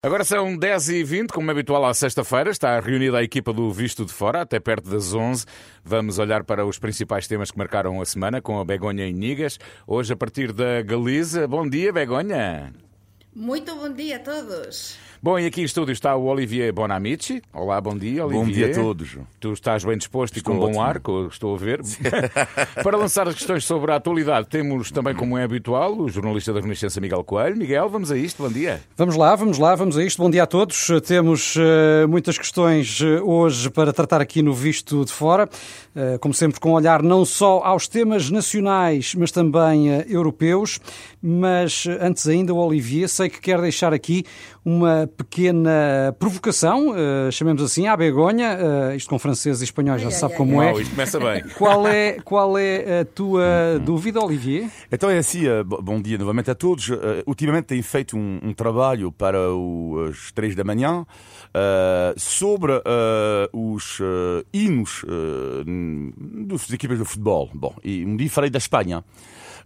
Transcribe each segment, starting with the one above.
Agora são 10h20, como é habitual à sexta-feira, está reunida a equipa do Visto de Fora, até perto das 11 Vamos olhar para os principais temas que marcaram a semana com a Begonha em Nigas. Hoje, a partir da Galiza. Bom dia, Begonha. Muito bom dia a todos. Bom, e aqui em estúdio está o Olivier Bonamici. Olá, bom dia, Olivier. Bom dia a todos. Tu estás bem disposto estou e com bom ar, estou a ver. Para lançar as questões sobre a atualidade, temos também, como é habitual, o jornalista da Renascença Miguel Coelho. Miguel, vamos a isto, bom dia. Vamos lá, vamos lá, vamos a isto. Bom dia a todos. Temos uh, muitas questões uh, hoje para tratar aqui no Visto de Fora. Uh, como sempre, com olhar não só aos temas nacionais, mas também europeus. Mas antes ainda, o Olivier, sei que quer deixar aqui uma pequena provocação, uh, chamemos assim, à begonha. Uh, isto com francês e espanhol já ai, sabe ai, como ai. é. Não, isto começa bem. Qual é, qual é a tua uhum. dúvida, Olivier? Então é assim, uh, bom dia novamente a todos. ultimamente tenho feito um, um trabalho para os três da manhã sobre os hinos das equipas de futebol. Bom, e um dia falei da Espanha.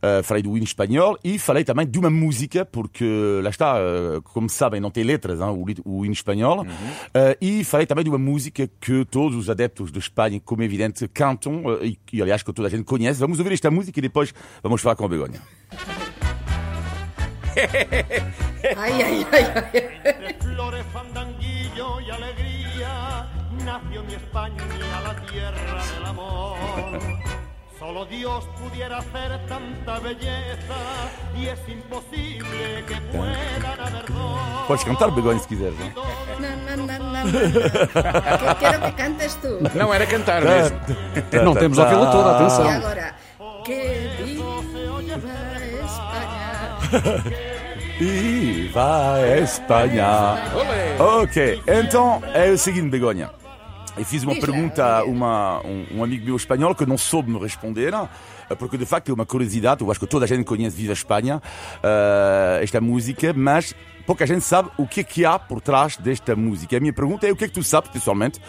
Uh, falei do hino espanhol e falei também de uma música, porque lá está, uh, como sabem, não tem letras hein, o, hino espanhol. Uhum. Uh, e falei também de uma música que todos os adeptos de Espanha, como é evidente, cantam e que, aliás, que toda a gente conhece. Vamos ouvir esta música e depois vamos falar com a Begonha. ai, ai, ai, ai. Flores, fandanguillo y alegría, nació mi España, la tierra del amor. Solo Dios pudiera hacer tanta belleza y es imposible que puedan haber dos. Podes cantar, Begonha, se quiseres, não? Não, não, não, não. Que, quero que cantes tu. Não era cantar mesmo. Não temos a ouvi-la toda, atenção. E agora, que viva Espanha. Viva Espanha. Ok, então é o seguinte, Begonha. E fiz uma pergunta a uma, um, um, amigo meu espanhol que não soube me responder, porque de facto é uma curiosidade. Eu acho que toda a gente conhece Viva Espanha, uh, esta música, mas pouca gente sabe o que é que há por trás desta música. A minha pergunta é o que é que tu sabes, pessoalmente,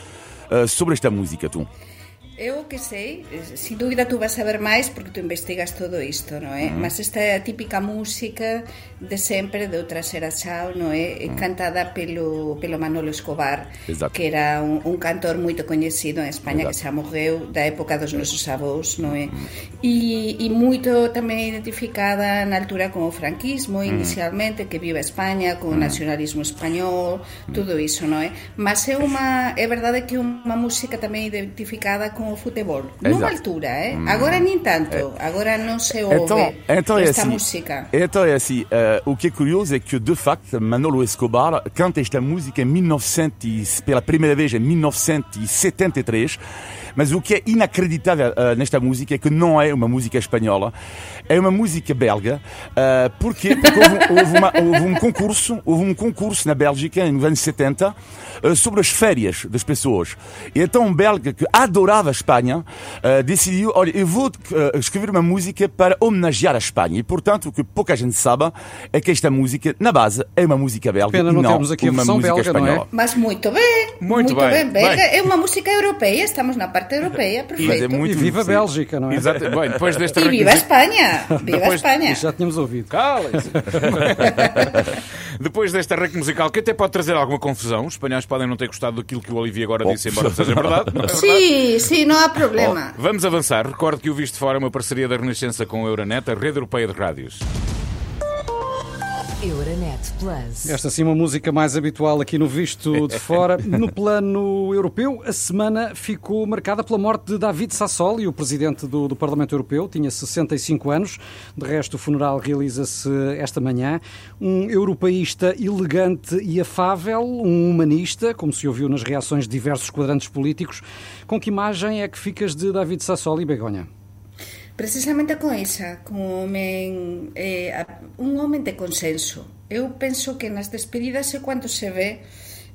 uh, sobre esta música, tu? Eu que sei, sin dúbida tú vas a saber máis porque tú investigas todo isto, non é? Mm. Mas esta é a típica música de sempre de outra era chao, non é? Mm. Cantada pelo, pelo Manolo Escobar, Exacto. que era un, un cantor moito coñecido en España Exacto. que xa morreu da época dos nosos avós, non é? Mm. E, e moito tamén identificada na altura con o franquismo inicialmente, que vive a España, con o nacionalismo español, todo iso, non é? Eh? Mas é unha, é verdade que é unha música tamén identificada con com o futebol. Exato. Numa altura, eh? Hum. agora nem tanto, é. agora não se ouve então, então é esta assim, música. Então é assim, uh, o que é curioso é que de facto Manolo Escobar canta esta música em 1900, pela primeira vez em 1973 mas o que é inacreditável uh, nesta música é que não é uma música espanhola, é uma música belga. Uh, porquê? Porque houve, houve, uma, houve, um concurso, houve um concurso na Bélgica, nos anos 70, uh, sobre as férias das pessoas. E então um belga que adorava Espanha uh, decidiu, olha, eu vou escrever uma música para homenagear a Espanha. E portanto, o que pouca gente sabe é que esta música, na base, é uma música belga Pena, não, não temos aqui uma música belga, espanhola. Não é? Mas muito bem, muito, muito bem. bem. Belga é uma música europeia, estamos na parte europeia, perfeito. Mas é muito, e viva a Bélgica, não é? Exato. Bem, depois desta e viva a Espanha! Viva depois... a Espanha! Já tínhamos ouvido. Calem-se! depois desta rec musical, que até pode trazer alguma confusão, os espanhóis podem não ter gostado daquilo que o Olivier agora disse, embora seja verdade. Não é verdade? Sim, sim, não há problema. Oh, vamos avançar. Recordo que o Visto Fora é uma parceria da Renascença com a Euronet, a rede europeia de rádios. Euronet Plus. Esta sim uma música mais habitual aqui no Visto de Fora. No plano europeu, a semana ficou marcada pela morte de David Sassoli, o presidente do, do Parlamento Europeu, tinha 65 anos. De resto, o funeral realiza-se esta manhã. Um europeísta elegante e afável, um humanista, como se ouviu nas reações de diversos quadrantes políticos. Com que imagem é que ficas de David Sassoli, Begonha? Precisamente con esa, con un homem, eh, un de consenso. Eu penso que nas despedidas é cando se ve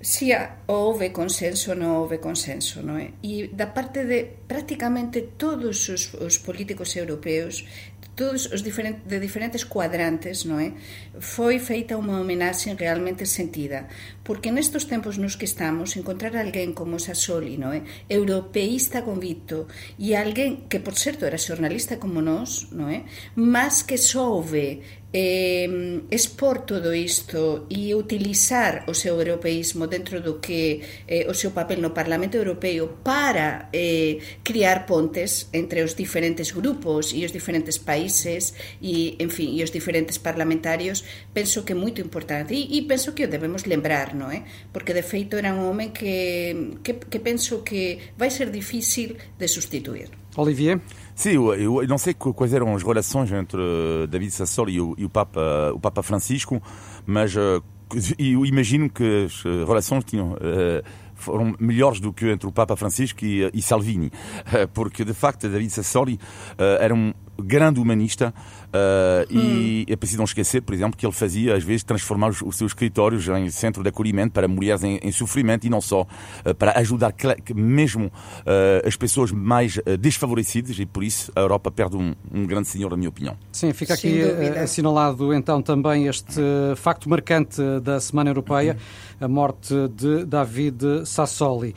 si houve consenso ou non houve consenso, non é? E da parte de prácticamente todos os, os políticos europeos todos os diferentes, de diferentes cuadrantes, non é? Foi feita unha homenaxe realmente sentida, porque nestos tempos nos que estamos, encontrar alguén como Sassoli, non é? Europeísta convicto, e alguén que, por certo, era xornalista como nós, non é? Mas que soube eh, expor todo isto e utilizar o seu europeísmo dentro do que eh, o seu papel no Parlamento Europeo para eh, criar pontes entre os diferentes grupos e os diferentes países e, en fin, e os diferentes parlamentarios penso que é moito importante e, e penso que o debemos lembrar, non é? Eh? Porque de feito era un home que, que, que penso que vai ser difícil de sustituir. Olivier? Sim, eu, eu, não sei quais eram as relações entre David Sassoli e o, e o Papa, o Papa Francisco, mas uh, eu imagino que as relações tinham. Uh, foram melhores do que entre o Papa Francisco e, e Salvini, porque de facto David Sassoli uh, era um grande humanista uh, hum. e é preciso não esquecer, por exemplo, que ele fazia às vezes transformar os, os seus escritórios em centro de acolhimento para mulheres em, em sofrimento e não só, uh, para ajudar mesmo uh, as pessoas mais desfavorecidas e por isso a Europa perde um, um grande senhor, na minha opinião. Sim, fica aqui assinalado então também este facto marcante da Semana Europeia, a morte de David Sassoli.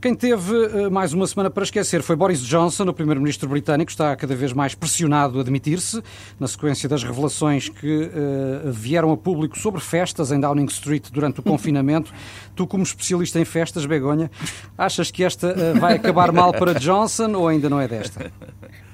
Quem teve eh, mais uma semana para esquecer foi Boris Johnson, o primeiro-ministro britânico, está cada vez mais pressionado a admitir-se, na sequência das revelações que uh, vieram a público sobre festas em Downing Street durante o confinamento. Tu, como especialista em festas, Begonha, achas que esta uh, vai acabar mal para Johnson ou ainda não é desta?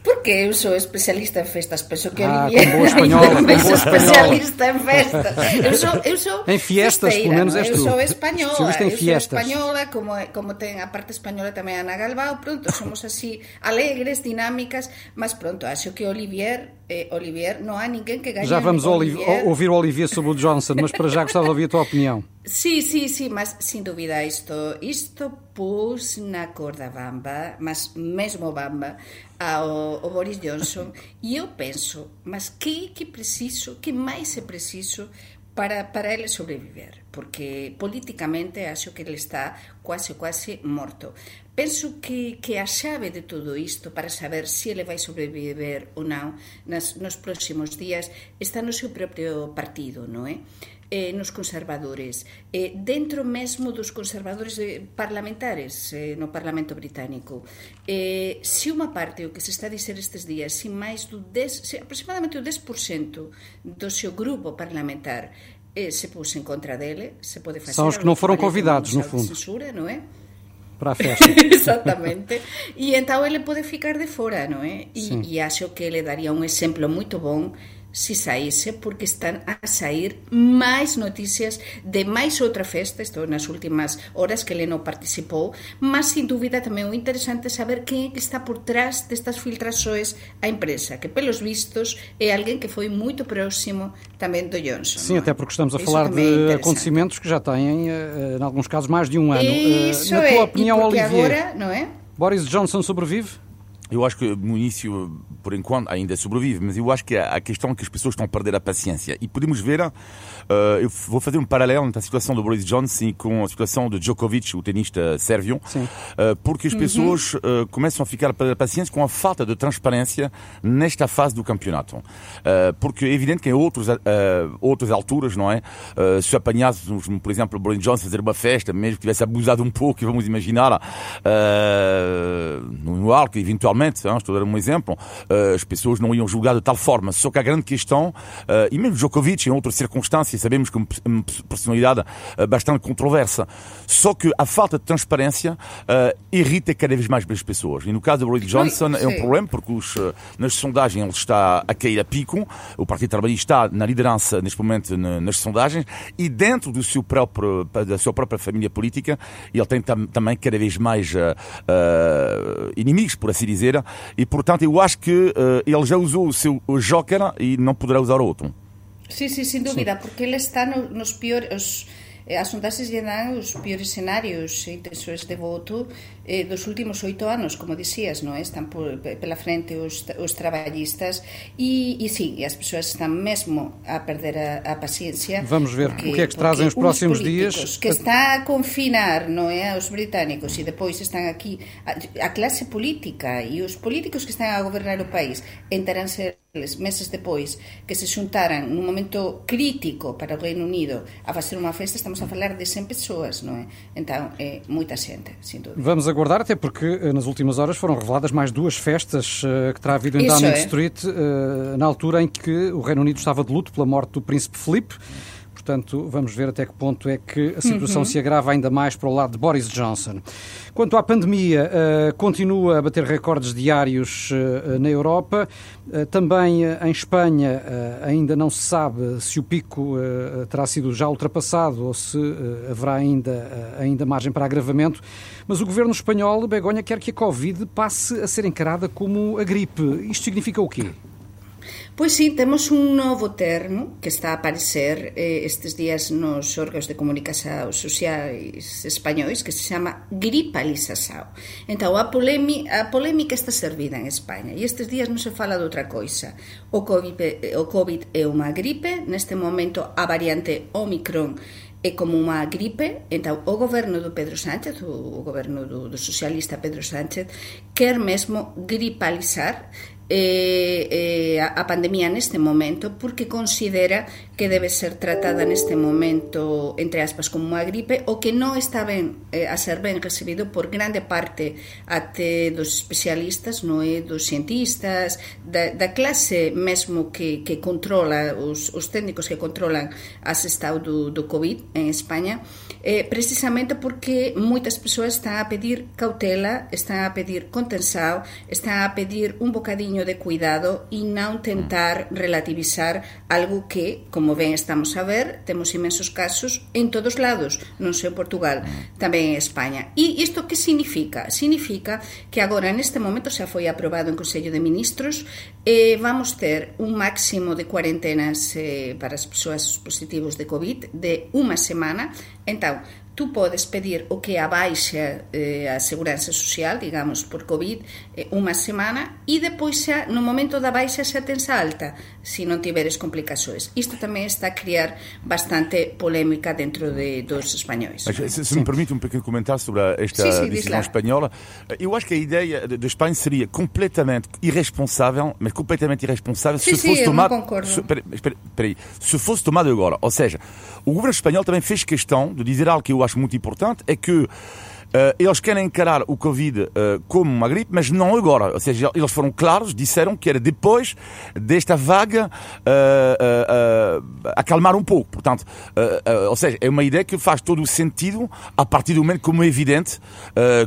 Porque eu sou especialista em festas, penso que ah, Olivia boa espanhola, também sou especialista em festas. Eu sou, eu sou em fiestas, pelo menos és tu. Eu sou espanhola, em eu fiestas. sou espanhola, como, como ten a parte española tamén Ana Galbao, pronto, somos así alegres, dinámicas, mas pronto, acho que Olivier, eh, Olivier, non há ninguén que gañe Já vamos Olivier. ouvir o Olivier sobre o Johnson, mas para já gostava de ouvir a tua opinião. Sí, sí, sí, mas sin dúbida isto, isto pus na corda bamba, mas mesmo bamba, ao, ao Boris Johnson e eu penso, mas que que preciso, que máis é preciso para, para ele sobreviver, porque políticamente acho que ele está quase, quase morto. Penso que, que a xave de todo isto para saber se ele vai sobreviver ou non nas, nos próximos días está no seu propio partido, non é? Eh, nos conservadores, eh, dentro mesmo dos conservadores eh, parlamentares eh, no Parlamento Británico. Eh, se unha parte o que se está a dizer estes días, se máis do 10, se aproximadamente o 10% do seu grupo parlamentar eh, se pôs en contra dele, se pode facer... São os que non foron convidados, no fundo. Censura, non é? Para a festa. Exactamente. E então ele pode ficar de fora, non é? E, e acho que ele daría un exemplo moito bon se saíse, porque están a sair máis noticias de máis outra festa, isto nas últimas horas que ele non participou, mas sin dúbida tamén o interesante saber quen é que está por trás destas filtrações a empresa, que pelos vistos é alguén que foi moito próximo tamén do Johnson. Sim, até porque estamos a Isso falar de é acontecimentos que já têm, eh, em alguns casos, mais de um ano. Isso Na tua é, opinião, Olivier, agora, não é? Boris Johnson sobrevive? Eu acho que no início, por enquanto, ainda sobrevive, mas eu acho que a questão é que as pessoas estão a perder a paciência. E podemos ver, uh, eu vou fazer um paralelo entre a situação do Boris Johnson com a situação de Djokovic, o tenista sérvio, uh, porque as uhum. pessoas uh, começam a ficar a perder a paciência com a falta de transparência nesta fase do campeonato. porque é evidente que em outros, outras alturas, não é? se apanhássemos, por exemplo, o Boris Johnson fazer uma festa, mesmo que tivesse abusado um pouco, vamos imaginar, no alto, eventualmente Naturalmente, estou a dar um exemplo, uh, as pessoas não iam julgar de tal forma. Só que a grande questão, uh, e mesmo Djokovic, em outras circunstâncias, sabemos que é uma personalidade uh, bastante controversa. Só que a falta de transparência irrita cada vez mais as pessoas. E no caso do Boris Johnson é um problema, porque os, nas sondagens ele está a cair a pico, o Partido Trabalhista está na liderança neste momento nas sondagens, e dentro do seu próprio, da sua própria família política, ele tem tam, também cada vez mais inimigos, por assim dizer, e portanto eu acho que uh, ele já usou o seu joker e não poderá usar outro. Sim, sim, sem dúvida, porque ele está no, nos piores Eh, as sondaxes lle dan os piores escenarios e intenções de voto eh, dos últimos oito anos, como dicías, non? están por, pela frente os, os traballistas e, e e as persoas están mesmo a perder a, a paciencia. Vamos ver porque, o que é que trazem os próximos dias. que está a confinar non é, aos británicos e depois están aquí a, a clase política e os políticos que están a gobernar o país enteránse meses depois que se xuntaran num momento crítico para o Reino Unido a facer unha festa, estamos a falar de 100 persoas, non é? Então, é moita xente, sin dúvida. Vamos aguardar, até porque eh, nas últimas horas foram reveladas mais duas festas uh, que terá havido em Downing é. Street, uh, na altura em que o Reino Unido estava de luto pela morte do Príncipe Filipe. Portanto, vamos ver até que ponto é que a situação uhum. se agrava ainda mais para o lado de Boris Johnson. Quanto à pandemia, uh, continua a bater recordes diários uh, na Europa. Uh, também em Espanha ainda não se sabe se o pico terá sido já ultrapassado ou se haverá ainda, ainda margem para agravamento. Mas o governo espanhol, Begonha, quer que a Covid passe a ser encarada como a gripe. Isto significa o quê? Pois sí, temos un novo termo que está a aparecer eh, estes días nos órganos de comunicación sociais españois que se chama gripa lisasao. A, polémi, a polémica está servida en España e estes días non se fala de outra coisa. O COVID, eh, o COVID é unha gripe, neste momento a variante Omicron é como unha gripe, entón o goberno do Pedro Sánchez, o goberno do, do socialista Pedro Sánchez, quer mesmo gripalizar eh, eh, a pandemia neste momento porque considera que debe ser tratada neste momento entre aspas como unha gripe o que non está ben eh, a ser ben recibido por grande parte até dos especialistas non é dos cientistas da, da clase mesmo que, que controla os, os técnicos que controlan as estado do, do COVID en España. Eh, precisamente porque moitas persoas están a pedir cautela, están a pedir contensado, están a pedir un bocadiño de cuidado e non tentar relativizar algo que, como ben estamos a ver, temos imensos casos en todos lados, non só en Portugal, tamén en España. E isto que significa? Significa que agora neste momento xa foi aprobado en Consello de Ministros e vamos ter un máximo de cuarentenas eh, para as persoas positivos de COVID de unha semana. Entón, yeah tú podes pedir o que a baixa eh, a seguranza social, digamos, por COVID, eh, unha semana, e depois xa, no momento da baixa, xa tens alta, se non tiveres complicações. Isto tamén está a criar bastante polémica dentro de, dos espanhóis. se, se me permite um pequeno comentário sobre esta sim, sim, decisão espanhola, eu acho que a ideia de, de Espanha seria completamente irresponsável, mas completamente irresponsável sim, se fosse tomada... Se, peraí, peraí, se fosse tomada agora. Ou seja, o governo espanhol também fez questão de dizer algo que eu acho muito importante, é que Uh, eles querem encarar o Covid uh, como uma gripe, mas não agora. Ou seja, eles foram claros, disseram que era depois desta vaga uh, acalmar um pouco. Portanto, ou seja, é uma ideia que faz todo o sentido a partir do momento como é evidente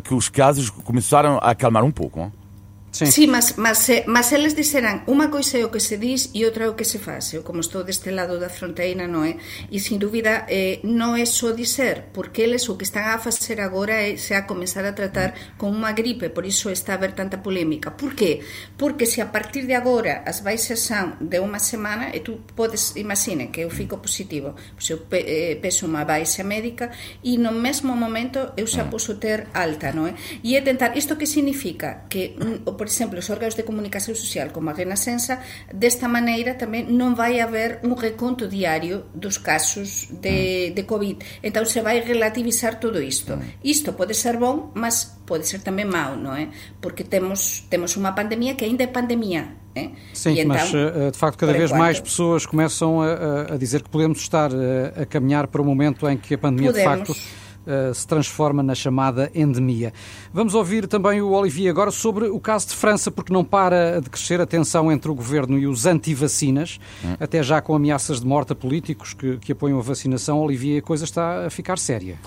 que os casos começaram a acalmar um pouco. Não? Sí, sí mas, mas, mas eles dixeran unha coisa é o que se dis e outra é o que se faz eu como estou deste lado da fronteira non é e sin dúbida eh, non é só dizer porque eles o que están a facer agora é se a comenzar a tratar con unha gripe por iso está a haber tanta polémica por que? porque se a partir de agora as baixas son de unha semana e tú podes, imagine que eu fico positivo pois eu pe, eh, peso unha baixa médica e no mesmo momento eu xa poso ter alta non é? e é tentar, isto que significa? que, mm, por exemplo, os órganos de comunicación social como a Renascença, desta maneira tamén non vai haber un reconto diario dos casos de, de COVID. Entón se vai relativizar todo isto. Isto pode ser bon, mas pode ser tamén mau, non é? Porque temos, temos unha pandemia que ainda é pandemia. É? Sim, então, mas eh, de facto cada vez enquanto... mais pessoas começam a, a dizer que podemos estar a, a caminhar para o momento em que a pandemia podemos. de facto uh, se transforma na chamada endemia. Vamos ouvir também o Olivier agora sobre o caso de França, porque não para de crescer a tensão entre o governo e os anti-vacinas, hum. até já com ameaças de morte a políticos que, que apoiam a vacinação. Olivier, a coisa está a ficar séria.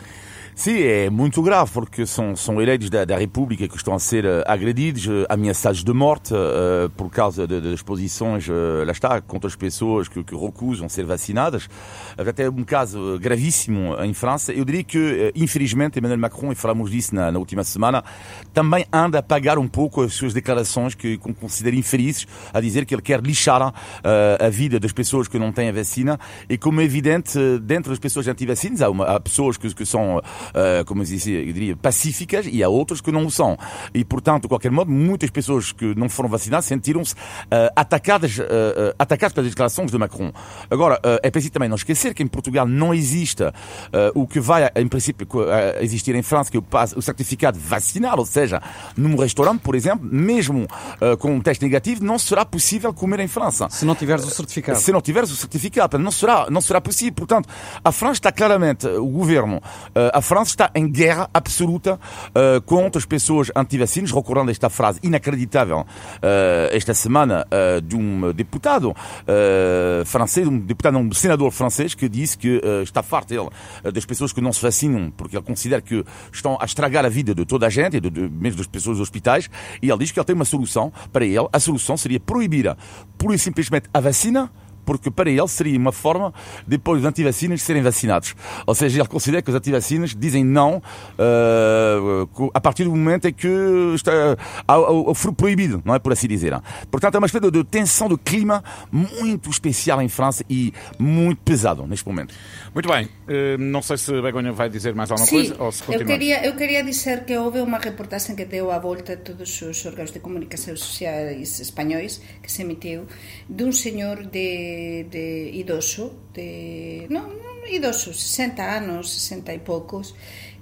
Sim, é muito grave porque são, são eleitos da, da República que estão a ser uh, agredidos, uh, ameaçados de morte uh, por causa das posições, lá está, contra as pessoas que, que recusam ser vacinadas. Até um caso gravíssimo em França. Eu diria que, infelizmente, Emmanuel Macron, e falamos disso na, na, última semana, também anda a pagar um pouco as suas declarações que, considera infelizes, a dizer que ele quer lixar a vida das pessoas que não têm a vacina. E como é evidente, dentro das pessoas anti-vacinas, há, há pessoas que, que são uh, como eu, dizia, eu diria, pacíficas e há outras que não o são. E, portanto, de qualquer modo, muitas pessoas que não foram vacinadas sentiram-se uh, atacadas, uh, atacadas pelas declarações de Macron. Agora, é preciso também não esquecer que em Portugal não existe o que vai, em princípio, existir em França, que é o, o certificado vacinal, ou seja, num restaurante, por exemplo, mesmo com um teste negativo, não será possível comer em França. Se não tiveres o certificado. Se não tiveres o certificado, não será, não será possível. Portanto, a França está claramente, o governo, a França está em guerra absoluta contra as pessoas anti-vacinas, recordando esta frase inacreditável esta semana de um deputado francês, um deputado, um senador francês que disse que está farto ele, das pessoas que não se vacinam, porque ele considera que estão a estragar a vida de toda a gente, de, de, mesmo das pessoas dos hospitais, e ele diz que ele tem uma solução para ele. A solução seria proibir, pura e simplesmente, a vacina porque para ele seria uma forma depois os antivacinas serem vacinados. Ou seja, ele considera que os antivacinas dizem não uh, a partir do momento em que está o furo proibido, não é por assim dizer. Portanto, é uma espécie de tensão de clima muito especial em França e muito pesado neste momento. Muito bem. Uh, não sei se Begonha vai dizer mais alguma sí, coisa ou se eu queria, eu queria dizer que houve uma reportagem que deu a volta a todos os órgãos de comunicação sociais espanhóis que se emitiu de um senhor de de, idoso, de, non, non idoso, 60 anos, 60 e poucos,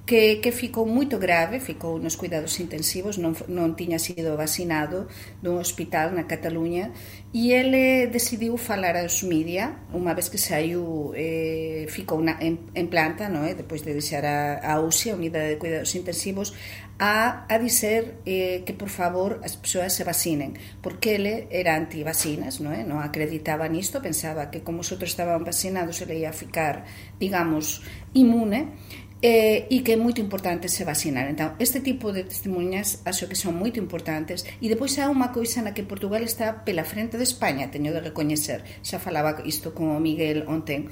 que, que ficou moito grave, ficou nos cuidados intensivos, non, non tiña sido vacinado dun hospital na Cataluña e ele decidiu falar aos media unha vez que saiu eh, ficou na, en, en planta é? depois de deixar a, a UCI, a Unidade de Cuidados Intensivos a, a dizer eh, que por favor as persoas se vacinen porque ele era anti-vacinas non, é? non acreditaba nisto, pensaba que como os outros estaban vacinados ele ia ficar digamos imune eh, e que é moito importante se vacinar. Entón, este tipo de testemunhas acho que son moito importantes e depois há unha coisa na que Portugal está pela frente de España, teño de recoñecer. Xa falaba isto con o Miguel ontem,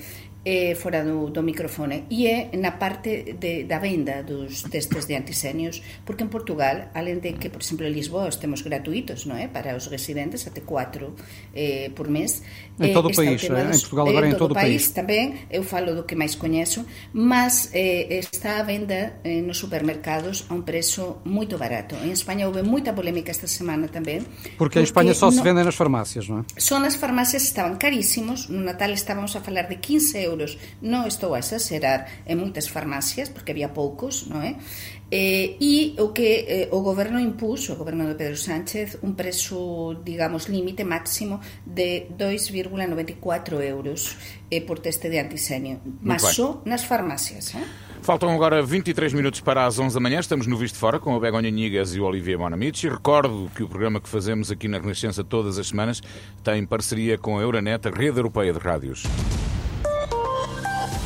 eh, fora do, do microfone. E é na parte de, da venda dos testes de antisenios porque en Portugal, além de que por exemplo en Lisboa os temos gratuitos non é? para os residentes, até 4 eh, por mes. En todo o país, eh, dos, en Portugal agora en, todo o país, país tamén, eu falo do que máis coñezo mas eh, está a venda eh, nos supermercados a un preço moito barato. En España houve moita polémica esta semana tamén porque, porque en España só no, se vende nas farmácias, non é? Son as farmácias estaban carísimos. No Natal estábamos a falar de 15 euros euros. Non estou a exagerar en moitas farmacias, porque había poucos, non é? Eh, e o que eh, o goberno impuso, o goberno de Pedro Sánchez, un preço, digamos, límite máximo de 2,94 euros eh, por teste de antisenio. Mas só nas farmácias, eh? Faltam agora 23 minutos para as 11 da manhã. Estamos no Visto Fora com a Begonha Nigas e o Olivier Bonamici. Recordo que o programa que fazemos aqui na Renascença todas as semanas tem parceria com a Euronet, a rede europeia de rádios.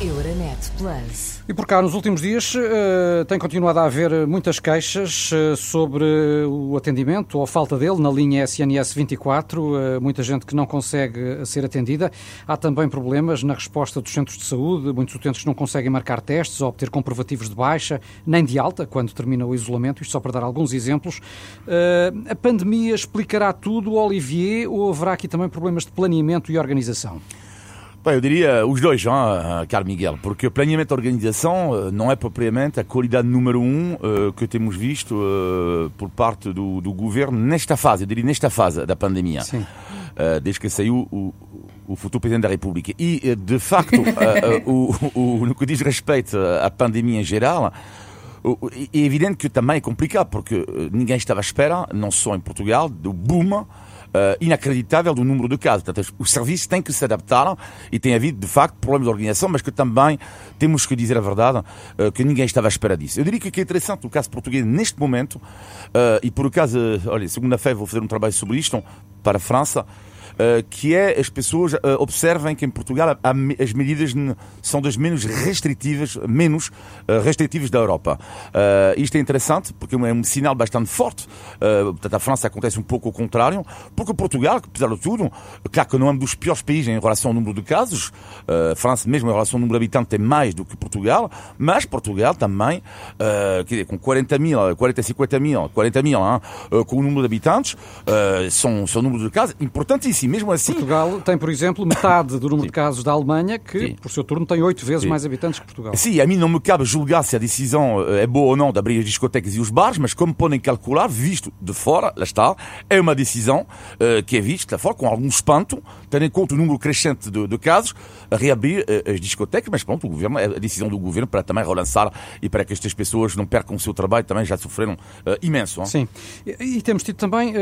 Euronet Plus. E por cá, nos últimos dias, uh, tem continuado a haver muitas queixas uh, sobre o atendimento ou a falta dele na linha SNS 24. Uh, muita gente que não consegue ser atendida. Há também problemas na resposta dos centros de saúde. Muitos utentes não conseguem marcar testes ou obter comprovativos de baixa, nem de alta, quando termina o isolamento. Isto só para dar alguns exemplos. A pandemia explicará tudo, Olivier, ou haverá aqui também problemas de planeamento e organização? Bem, eu diria os dois, hein, Carlos Miguel, porque o planeamento de organização não é propriamente a qualidade número um uh, que temos visto uh, por parte do, do, governo nesta fase, eu diria nesta fase da pandemia, uh, desde que saiu o, o futuro Presidente da República. E, de facto, o, o, no que diz respeito à pandemia em geral, é evidente que também é complicado, porque ninguém estava à espera, não só em Portugal, do boom inacreditável do número de casos. Portanto, os serviços têm que se adaptar e tem havido, de facto, problemas de organização, mas que também temos que dizer a verdade uh, que ninguém estava à espera disso. Eu diria que é interessante o caso português neste momento, uh, e por acaso, olha, segunda-feira vou fazer um trabalho sobre isto para a França, eh, que é as pessoas uh, observem que em Portugal as medidas são das menos restritivas, menos uh, restritivas da Europa. isto é interessante porque é um sinal bastante forte. portanto, a França acontece um pouco o contrário, porque Portugal, apesar de tudo, claro que não é um dos piores países em relação ao número de casos. França, mesmo em relação ao número de habitantes, tem mais do que Portugal, mas Portugal também, quer dizer, com 40 mil, 40, 50 mil, 40 mil, hein, com o número de habitantes, são, são números de casos importantíssimos mesmo assim. Portugal tem, por exemplo, metade do número de casos da Alemanha, que, Sim. por seu turno, tem oito vezes Sim. mais habitantes que Portugal. Sim, a mim não me cabe julgar se a decisão é boa ou não de abrir as discotecas e os bares, mas como podem calcular, visto de fora, lá está, é uma decisão uh, que é vista lá fora com algum espanto, tendo em conta o número crescente de, de casos, a reabrir uh, as discotecas, mas pronto, o governo, é a decisão do governo para também relançar e para que estas pessoas não percam o seu trabalho, também já sofreram uh, imenso. Sim, e, e, temos tido também,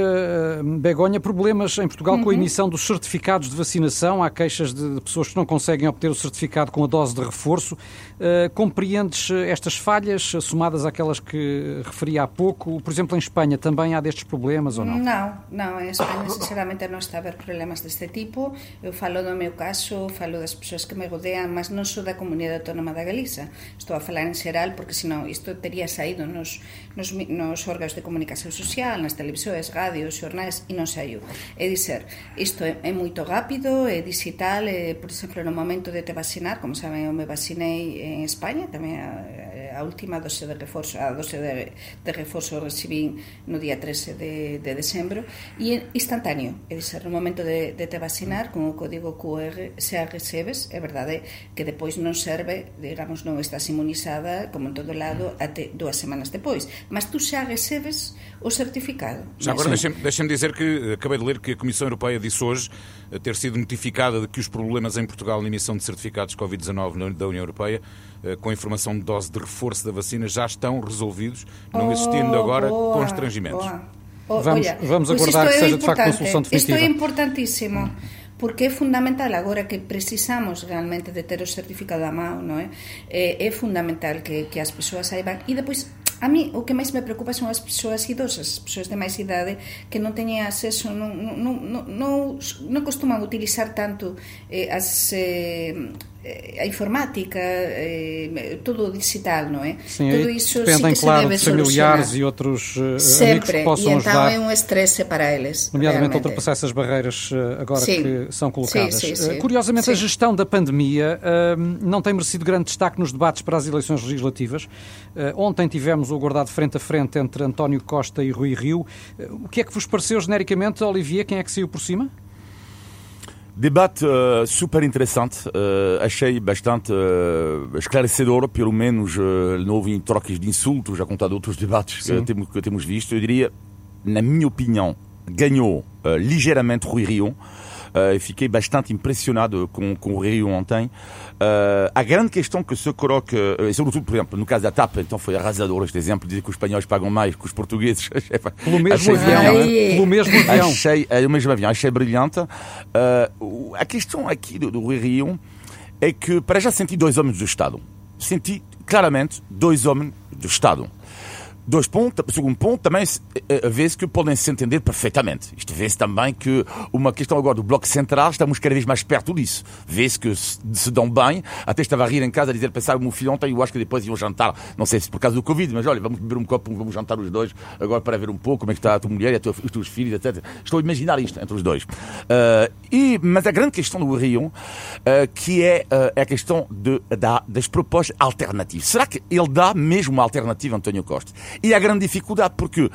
Begonha, problemas em Portugal uhum. com a uhum. Emissão dos certificados de vacinação. Há queixas de, pessoas que não conseguem obter o certificado com a dose de reforço. Uh, compreendes estas falhas, somadas àquelas que referi há pouco? Por exemplo, em Espanha também há destes problemas ou não? Não, não. Em Espanha, sinceramente, não está a haver problemas deste tipo. Eu falo do meu caso, falo das pessoas que me rodeiam, mas não sou da comunidade autónoma da Galiza. Estou a falar em geral, porque senão isto teria saído nos, nos, nos órgãos de comunicação social, nas televisões, rádios, jornais, e não saiu. É dizer, isto é, é moito rápido, é digital, é, eh, por exemplo, no momento de te vacinar, como saben, eu me vacinei en España, tamén eh, a, a última dose de reforzo, a dose de, de reforzo recibín no día 13 de, de decembro, e é instantáneo, é dizer, no momento de, de te vacinar, con o código QR xa recebes, é verdade que depois non serve, digamos, non estás inmunizada, como en todo lado, até dúas semanas depois, mas tú xa recebes o certificado. Já agora deixem-me deixem dizer que acabei de ler que a Comissão Europeia disse hoje ter sido notificada de que os problemas em Portugal na emissão de certificados Covid-19 da União Europeia, eh, com a informação de dose de reforço da vacina, já estão resolvidos, não existindo oh, agora boa, constrangimentos. Boa. vamos, Olha, vamos aguardar que seja de facto uma solução definitiva. Isto é importantíssimo. porque é fundamental agora que precisamos realmente de ter o certificado a mão, non é? É, é fundamental que, que as persoas saiban e depois A mí o que máis me preocupa son as persoas idosas, as persoas de máis idade que non teñen acceso, non, non, non, non, non costuman utilizar tanto eh, as eh, a informática, eh, tudo digital, não é? Sim, tudo isso dependem, sí claro, de familiares e outros Sempre. amigos que possam e então ajudar. é um estresse para eles. Nomeadamente ultrapassar essas barreiras agora sim. que são colocadas. Sim, sim, curiosamente, a gestão da pandemia não tem merecido grande destaque nos debates para as eleições legislativas. ontem tivemos o guardado frente a frente entre António Costa e Rui Rio. o que é que vos pareceu genericamente, Olivier? Quem é que saiu por cima? Debate uh, super interessante, uh, achei bastante uh, esclarecedor, pelo menos não houve trocas de insultos, já contado outros debates que temos, que temos, visto. Eu diria, na minha opinião, ganhou ligeiramente Rui Rio. Uh, fiquei bastante impressionado com, com o Rio ontem. Uh, a grande questão que se coloca, uh, sobretudo, por exemplo, no caso da TAP, então foi arrasador este exemplo, dizer que os espanhóis pagam mais que os portugueses. Pelo mesmo avião, é? Pelo mesmo avião. Achei, é, o mesmo avião, achei brilhante. Uh, a questão aqui do, do Rio é que, para já, senti dois homens do Estado. Senti claramente dois homens do Estado. Dois pontos, segundo ponto, também eh, eh, vê-se que podem se entender perfeitamente. Isto vê-se também que uma questão agora do Bloco Central, estamos cada vez mais perto disso. Vê-se que se, dão bem. Até estava a rir em casa a dizer, pensar o meu filho ontem, eu acho que depois iam jantar, não sei se por causa do Covid, mas olha, vamos beber um copo, vamos jantar os dois, agora para ver um pouco como é que está a tua mulher e a tua, os teus filhos, etc. Estou a imaginar isto entre os dois. Uh, e, mas a grande questão do Rio, uh, que é, uh, é a questão de, da, das propostas alternativas. Será que ele dá mesmo uma alternativa a António Costa? E a grande dificuldade, porque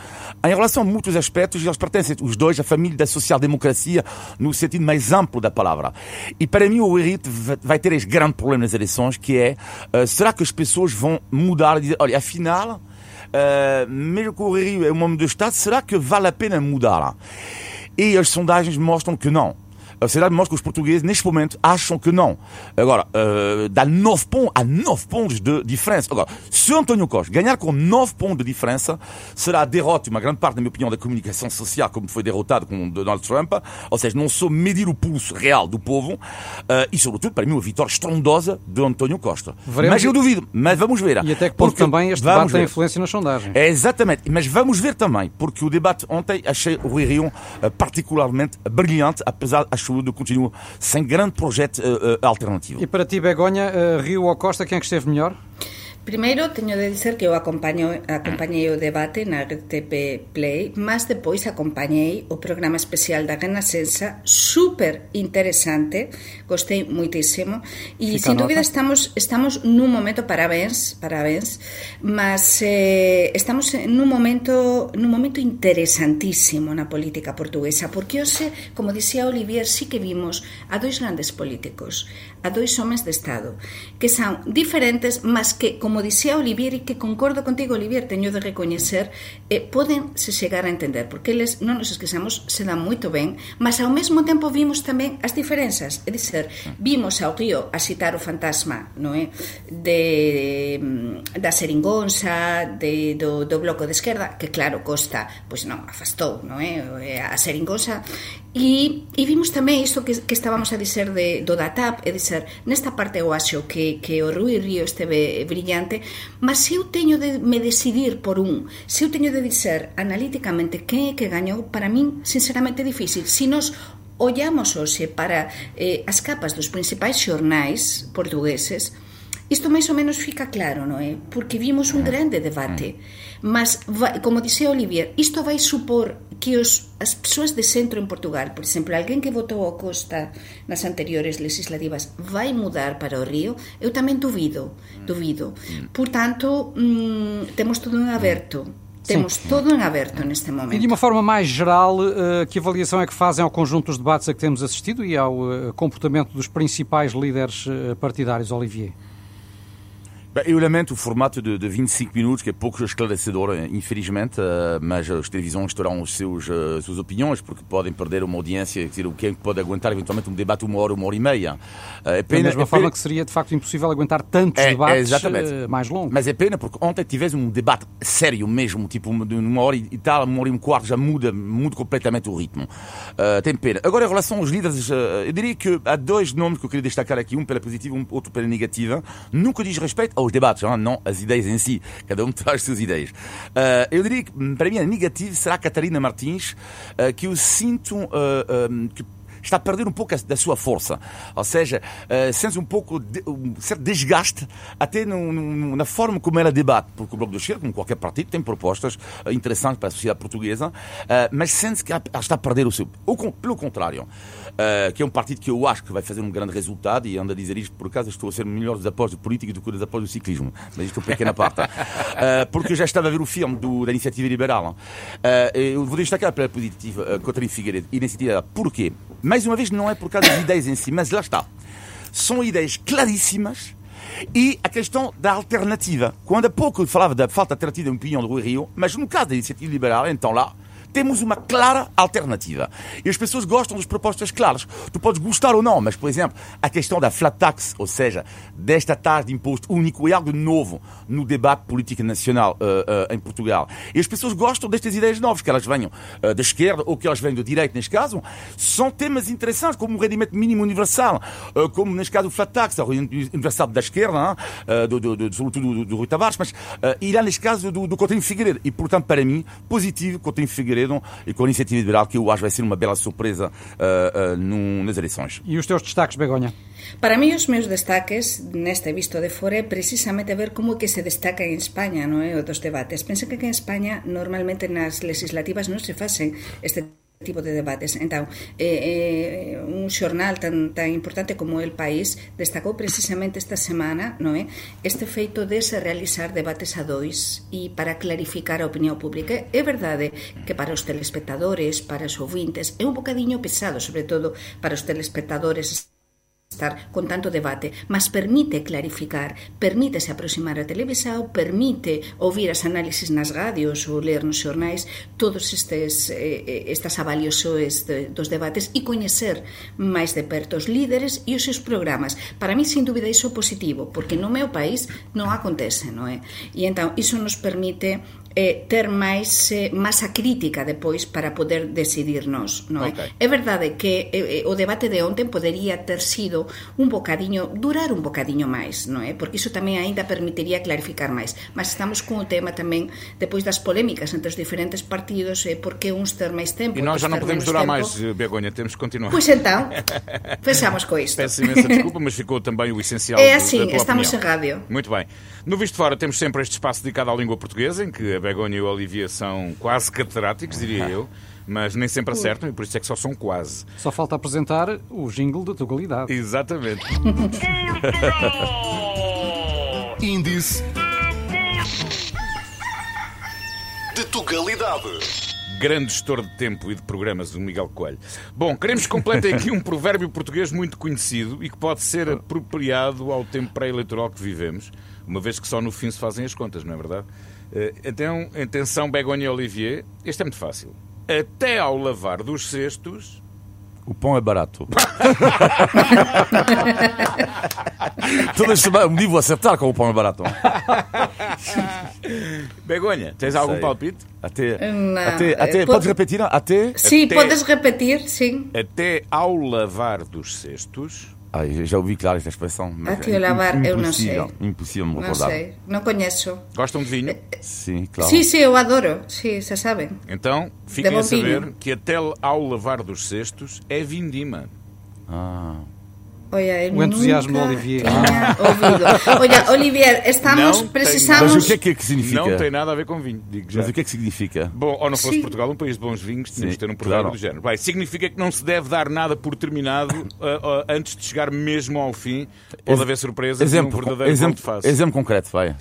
em relação a muitos aspectos, eles pertencem, os dois, à família da social-democracia, no sentido mais amplo da palavra. E para mim o Henrique vai ter este grande problema nas eleições, que é, uh, será que as pessoas vão mudar e dizer, olha, afinal, uh, mesmo que o Rio é um homem do Estado, será que vale a pena mudar? E as sondagens mostram que não. A sociedade mostra que os portugueses, neste momento, acham que não. Agora, uh, dá 9 pontos, há 9 pontos de diferença. Agora, se António Costa ganhar com 9 pontos de diferença, será a derrota, uma grande parte, na minha opinião, da comunicação social, como foi derrotado com Donald Trump. Ou seja, não sou medir o pulso real do povo. Uh, e, sobretudo, para mim, uma vitória estrondosa de António Costa. Veremos. Mas eu duvido, mas vamos ver. E até que ponto também este debate tem influência nas sondagens. É, exatamente, mas vamos ver também, porque o debate ontem achei o Rui Rio uh, particularmente brilhante, apesar, acho saúde continua sem grande projeto uh, alternativo. E para ti, Begonha, uh, Rio ou Costa, quem é que esteve melhor? Primeiro, teño de dizer que eu acompaño, acompañei o debate na RTP Play, mas depois acompañei o programa especial da Renascença, super interesante, gostei moitísimo, e Fica sin dúbida estamos, estamos nun momento, parabéns, parabéns, mas eh, estamos nun momento, nun momento interesantísimo na política portuguesa, porque hoxe, como dixía Olivier, sí que vimos a dois grandes políticos, a dois homes de Estado, que son diferentes, mas que, como dixía Olivier, e que concordo contigo, Olivier, teño de recoñecer, eh, poden se chegar a entender, porque eles, non nos esquezamos, se dan moito ben, mas ao mesmo tempo vimos tamén as diferenzas, é dizer, vimos ao río a citar o fantasma, non é? De, mm, da seringonza, de, do, do bloco de esquerda, que claro, Costa, pois non, afastou, non é? Eh, a seringonza, e, e vimos tamén isto que, que estábamos a dizer de, do DATAP, é dizer, ser nesta parte eu acho que, que o Rui Río esteve brillante mas se eu teño de me decidir por un se eu teño de dizer analíticamente quen é que gañou para min sinceramente difícil. Se si nos ollamos hoxe para eh, as capas dos principais xornais portugueses isto máis ou menos fica claro, non é? Porque vimos un grande debate. Mas, vai, como dixía Olivier, isto vai supor que os, as persoas de centro en Portugal, por exemplo, alguén que votou a Costa nas anteriores legislativas vai mudar para o Río, eu tamén duvido, duvido. Por tanto, mm, temos todo en aberto. Temos Sim. todo em aberto neste momento. E de uma forma mais geral, uh, que avaliação é que fazem ao conjunto dos debates a que temos assistido e ao uh, comportamento dos principais líderes uh, partidários, Olivier? Eu lamento o formato de, de 25 minutos, que é pouco esclarecedor, infelizmente, uh, mas as televisões terão os seus, uh, suas opiniões, porque podem perder uma audiência, dizer, quem pode aguentar eventualmente um debate uma hora, uma hora e meia. Uh, é pena, da mesma é forma pena... que seria de facto impossível aguentar tantos é, debates é mais longos. Mas é pena, porque ontem tivesse um debate sério mesmo, tipo de uma hora e tal, uma hora e um quarto, já muda, muda completamente o ritmo. tem pena. Agora, em relação aos líderes, eu diria que há dois nomes que eu queria destacar aqui, um pela positiva, um outro pela negativa. Nunca diz respeito aos debates, não as ideias em si. Cada um traz suas ideias. Uh, eu diria que, para mim, a negativa será a Catarina Martins, uh, que eu sinto uh, que está a perder um pouco da sua força. Ou seja, uh, sente um pouco de, um certo desgaste até no, no, na forma como ela debate, porque o Bloco de Esquerda, como qualquer partido, tem propostas interessantes para a sociedade portuguesa, uh, mas sente que ela está a perder o seu. Ou, pelo contrário, que é um partido que eu acho que vai fazer um grande resultado, e ando a dizer isto por acaso, estou a ser melhor dos apoios de política do que dos apoios do ciclismo, mas isto é uma pequena parte. porque eu já estava a ver o filme do, da Iniciativa Liberal. eu vou destacar pela positiva uh, Cotarino Figueiredo, Iniciativa, porquê? Mais uma vez, não é por causa das ideias em si, mas lá está. São ideias claríssimas e a questão da alternativa. Quando há pouco falava da falta de alternativa de opinião do Rui Rio, mas no caso da iniciativa liberal, então lá, temos uma clara alternativa. E as pessoas gostam das propostas claras. Tu podes gostar ou não, mas, por exemplo, a questão da flat tax, ou seja, desta taxa de imposto único, é algo novo no debate político nacional uh, uh, em Portugal. E as pessoas gostam destas ideias novas, que elas venham uh, da esquerda ou que elas venham da direita, neste caso. São temas interessantes, como o rendimento mínimo universal, como, neste caso, o flat tax, o rendimento universal da esquerda, do, do, do, sobretudo do, do Rui Tavares, mas lá, neste caso, do, do Coutinho Figueiredo. E, portanto, para mim, positivo, Coutinho Figueiredo e com a iniciativa liberal, que eu acho vai ser uma bela surpresa uh, uh, num, nas eleições. E os teus destaques, Begonha? Para mí os meus destaques neste visto de fora é precisamente ver como é que se destaca en España no é, dos debates. Pensa que aquí en España normalmente nas legislativas non se facen este tipo de debates. Entón, eh, eh, un xornal tan, tan importante como El País destacou precisamente esta semana non é? este feito de se realizar debates a dois e para clarificar a opinión pública. É verdade que para os telespectadores, para os ouvintes, é un bocadiño pesado, sobre todo para os telespectadores estar con tanto debate, mas permite clarificar, permite se aproximar a televisao, permite ouvir as análises nas radios ou ler nos xornais todos estes eh, eh estas avaliosoes de, dos debates e coñecer máis de perto os líderes e os seus programas. Para mí, sin dúbida, iso é positivo, porque no meu país non acontece, non é? E entón, iso nos permite eh, ter máis eh, masa crítica depois para poder decidirnos, non é? Ok. É verdade que eh, eh, o debate de onten podería ter sido un bocadiño, durar un bocadiño máis, non é? Porque iso tamén aínda permitiría clarificar máis. Mas estamos con o tema tamén depois das polémicas entre os diferentes partidos, eh, por que uns ter máis tempo, E nós já não ter podemos durar tempo. mais, eh, Begonha, temos que continuar. Pois então, pensamos com isto. Peço imensa desculpa, mas ficou também o essencial É assim, estamos opinião. em rádio. Muito bem. No Visto Fora temos sempre este espaço dedicado à língua portuguesa, em que Begonha e o Olivia são quase catedráticos, diria eu, mas nem sempre acertam, e por isso é que só são quase. Só falta apresentar o jingle da tua qualidade. Exatamente. Índice de Tugalidade. Grande gestor de tempo e de programas, o Miguel Coelho. Bom, queremos que completem aqui um provérbio português muito conhecido e que pode ser apropriado ao tempo pré-eleitoral que vivemos, uma vez que só no fim se fazem as contas, não é verdade? Então, atenção, Begonha Olivier, este é muito fácil. Até ao lavar dos cestos, O pão é barato. Todas as semanas me vou acertar com o pão é barato. Begonha, tens algum palpite? Até, Não, até, eh, até pode- podes repetir? Até? Sim, Até- podes repetir, sim. Até ao lavar dos cestos, Ai, já ouvi, claro, esta expressão. mas Até o lavar, eu não sei. impossível, me Não recordar. sei, não conheço. gostam de vinho? Sim, claro. Sim, sim, eu adoro. Sim, se sabem. Então, fiquem a saber vinho. que até ao lavar dos cestos é vindima. Ah. Olha, O entusiasmo nunca do Olivier. ouvido. Olha, Olivier, estamos, Não tem- precisamos... Mas o que é que, que significa? Não tem nada a ver com vinho, digo já. Mas o que é que significa? Bom, ou não fosse Sim. Portugal um país de bons vinhos, tínhamos de ter um provérbio claro. do género. Bem, significa que não se deve dar nada por terminado ah, ah, antes de chegar mesmo ao fim. Pode haver surpresas Exemplo, um verdadeiro exemplo, exemplo concreto, vai.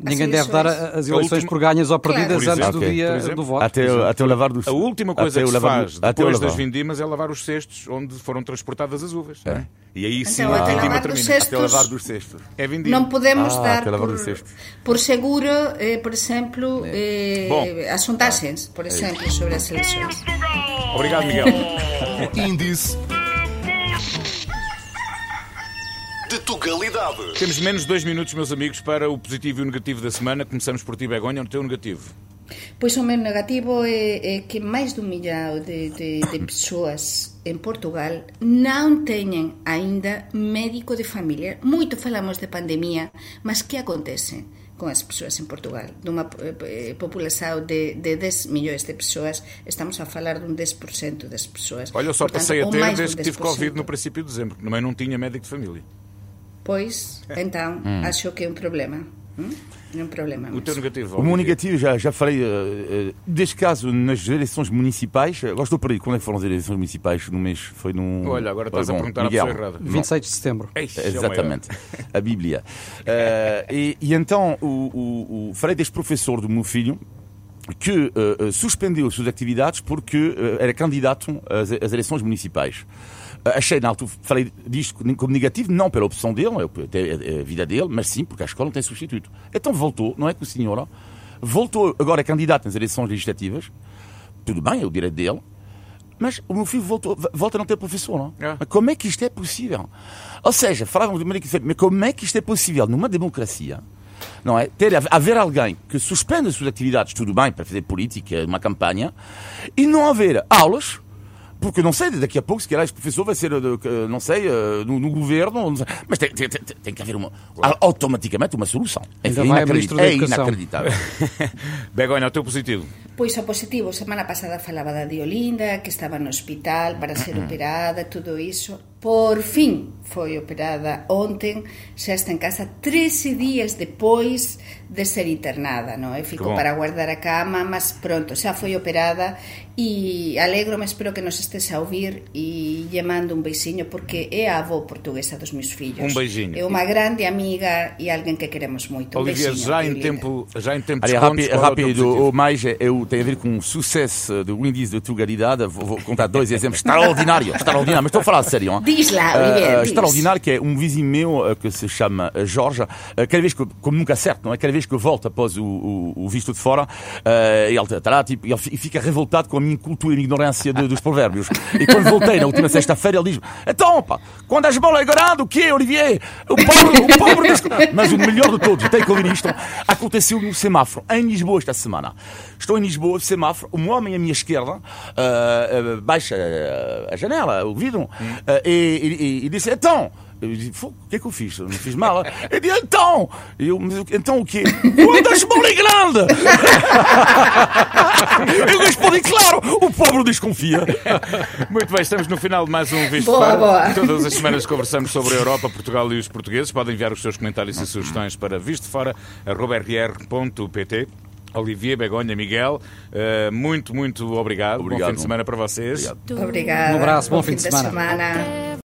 Ninguém As deve dar as eleições última- por ganhas ou perdidas Claro. antes Por do dia do voto. Até, até o lavar dos A última coisa até que o se lavar faz do- até o depois das vindimas é lavar os cestos onde foram transportadas as uvas. é? E aí sim Então, até lavar dos cestos- Até o lavar dos cestos. É. Não podemos Ah, dar até lavar por, por seguro, eh, por exemplo, eh, Bom. as sondagens, por exemplo, sobre as eleições. Obrigado, Miguel. Índice de Tugalidade. Temos menos de dois minutos, meus amigos, para o positivo e o negativo da semana. Começamos por ti, Begonha, o teu negativo. Pois o meu negativo é, é que máis dun millao de, de, de persoas en Portugal non teñen aínda médico de familia. Moito falamos de pandemia, mas que acontece con as persoas en Portugal? Dunha eh, população de, de 10 millóns de persoas, estamos a falar dun 10% das persoas. Olha, eu só Portanto, passei a ter desde que tive 10%. Covid no princípio de dezembro. Também não tinha médico de família. Pois, então, acho que é um problema. Hum? É um problema. O teu negativo, O meu negativo, já, já falei, eh, eh, deste caso, nas eleições municipais, agora estou por aí, quando é que foram as eleições municipais? No mês? Foi num... Olha, agora estás Bom, a perguntar Miguel. à pessoa errada. 26 de setembro. Eixe, é Exatamente, a Bíblia. Eh, e, e então, o, o, o, falei deste professor do meu filho que eh, suspendeu suas atividades porque eh, era candidato às, às eleições municipais. Eh, achei, na altura, falei disto como negativo, não pela opção dele, é até a vida dele, mas sim porque a escola não tem substituto. Então voltou, não é que o senhor voltou agora candidato nas eleições legislativas, tudo bem, é o direito dele, mas o meu filho voltou, volta a não ter professor, não? É. Mas como é que isto é possível? Ou seja, falavam de maneira diferente, mas como é que isto é possível numa democracia? Não é? Ter, haver alguém que suspende as suas atividades, tudo bem, para fazer política, uma campanha, e não haver aulas, porque não sei, daqui a pouco, se calhar, este professor vai ser, eh, não sei, eh, no, no governo, não sei, mas tem, tem, tem, tem que haver uma, automaticamente uma solução. Enfim, vai a inacredit- Ministro da é inacreditável. Begonha, o teu positivo. Pois o positivo, semana pasada falaba da Diolinda, que estaba no hospital para ser operada, tudo iso. Por fin foi operada ontem, xa está en casa 13 días depois de ser internada, non? E ficou Que bom. para guardar a cama, mas pronto, xa foi operada e alegro-me, espero que nos estés a ouvir e lle mando un beixiño porque é a avó portuguesa dos meus fillos. Un beixiño. É unha grande amiga e alguén que queremos moito. Un Olivier, beixiño, já em tempo, já em tempo Olha, descontos, rápido, é o o mais é o tem a ver com o sucesso do índice de tugalidade. Vou, vou contar dois exemplos extraordinários, extraordinário, mas estou a falar sério. Hein? Diz lá, Uh, Olivier, diz. extraordinário que é um vizinho meu uh, que se chama uh, Jorge. Uh, cada vez que, como nunca acerto, não é? Cada vez que eu volto após o, o, o visto de fora, uh, ele está lá, tipo, ele fi- fica revoltado com a minha cultura e a minha ignorância de- dos provérbios. E quando voltei na última sexta-feira, ele diz: Então, pá, quando as bolas agorado, o quê, Olivier? O pobre, o pobre. Mas o melhor de todos, tem que ouvir isto, aconteceu no semáforo, em Lisboa esta semana. Estou em Lisboa, semáforo, um homem à minha esquerda uh, uh, baixa uh, a janela, o vidro, uh, e, e- e disse: Então. Eu disse, "Fogo, o que é que eu fiz? Eu não fiz mal. Ele disse, então! Eu, "Mas o- então o quê? Quando as bolas é grande! Eu respondi, claro, o pobre desconfia. Muito bem, estamos no final de mais um Visto Boa, Fora. boa. Todas as semanas conversamos sobre a Europa, Portugal e os portugueses. Podem enviar os seus comentários e sugestões para vistofora.rr.pt. Olivier, Begonha, Miguel, eh, muito, muito obrigado. Bom Obrigado. fim de semana para vocês. Obrigado. Obrigada. Um abraço, bom fim de da semana. semana.